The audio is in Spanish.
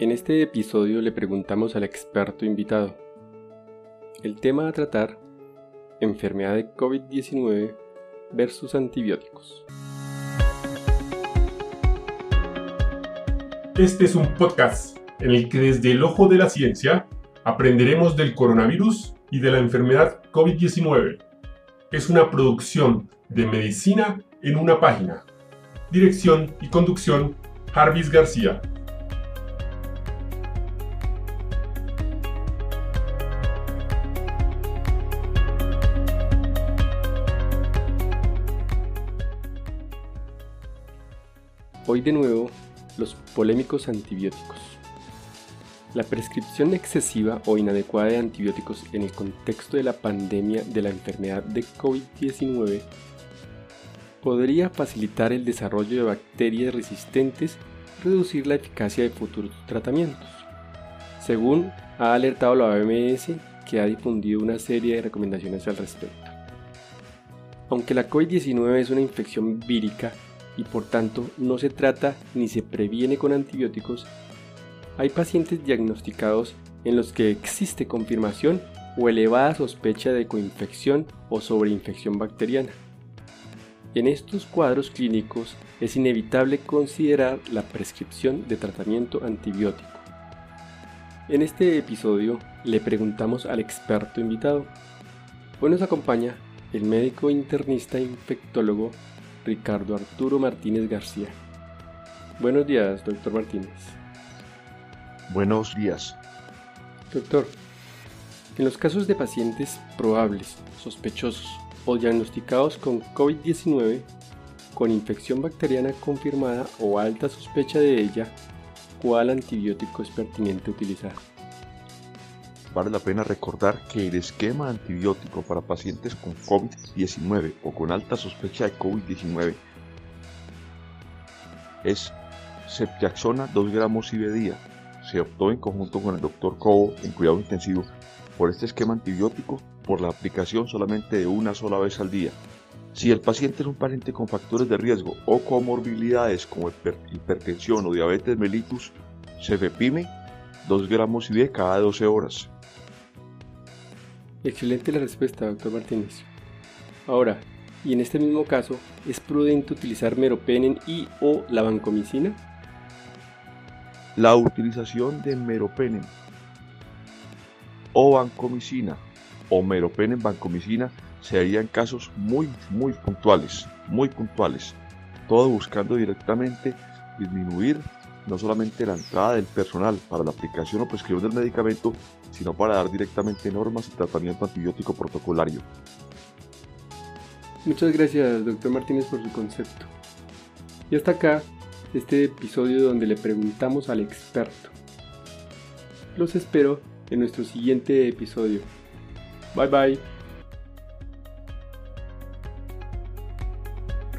En este episodio le preguntamos al experto invitado. El tema a tratar, enfermedad de COVID-19 versus antibióticos. Este es un podcast en el que desde el ojo de la ciencia aprenderemos del coronavirus y de la enfermedad COVID-19. Es una producción de medicina en una página. Dirección y conducción, Jarvis García. Hoy de nuevo, los polémicos antibióticos. La prescripción excesiva o inadecuada de antibióticos en el contexto de la pandemia de la enfermedad de COVID-19 podría facilitar el desarrollo de bacterias resistentes y reducir la eficacia de futuros tratamientos. Según ha alertado la OMS, que ha difundido una serie de recomendaciones al respecto. Aunque la COVID-19 es una infección vírica y por tanto no se trata ni se previene con antibióticos, hay pacientes diagnosticados en los que existe confirmación o elevada sospecha de coinfección o sobreinfección bacteriana. En estos cuadros clínicos es inevitable considerar la prescripción de tratamiento antibiótico. En este episodio le preguntamos al experto invitado. Hoy nos acompaña el médico internista infectólogo Ricardo Arturo Martínez García. Buenos días, doctor Martínez. Buenos días. Doctor, en los casos de pacientes probables, sospechosos o diagnosticados con COVID-19, con infección bacteriana confirmada o alta sospecha de ella, ¿cuál antibiótico es pertinente utilizar? Vale la pena recordar que el esquema antibiótico para pacientes con COVID-19 o con alta sospecha de COVID-19 es Ceftriaxona 2 gramos día. Se optó en conjunto con el Dr. Cobo en cuidado intensivo por este esquema antibiótico por la aplicación solamente de una sola vez al día. Si el paciente es un paciente con factores de riesgo o comorbilidades como hipertensión o diabetes mellitus, cefepime 2 gramos y de cada 12 horas. Excelente la respuesta, doctor Martínez. Ahora, y en este mismo caso, ¿es prudente utilizar meropenem y o la vancomicina? La utilización de meropenem o vancomicina o meropenem vancomicina se haría en casos muy, muy puntuales, muy puntuales, todo buscando directamente disminuir no solamente la entrada del personal para la aplicación o prescripción del medicamento, sino para dar directamente normas y tratamiento antibiótico protocolario. Muchas gracias, doctor Martínez, por su concepto. Y hasta acá este episodio donde le preguntamos al experto. Los espero en nuestro siguiente episodio. Bye bye.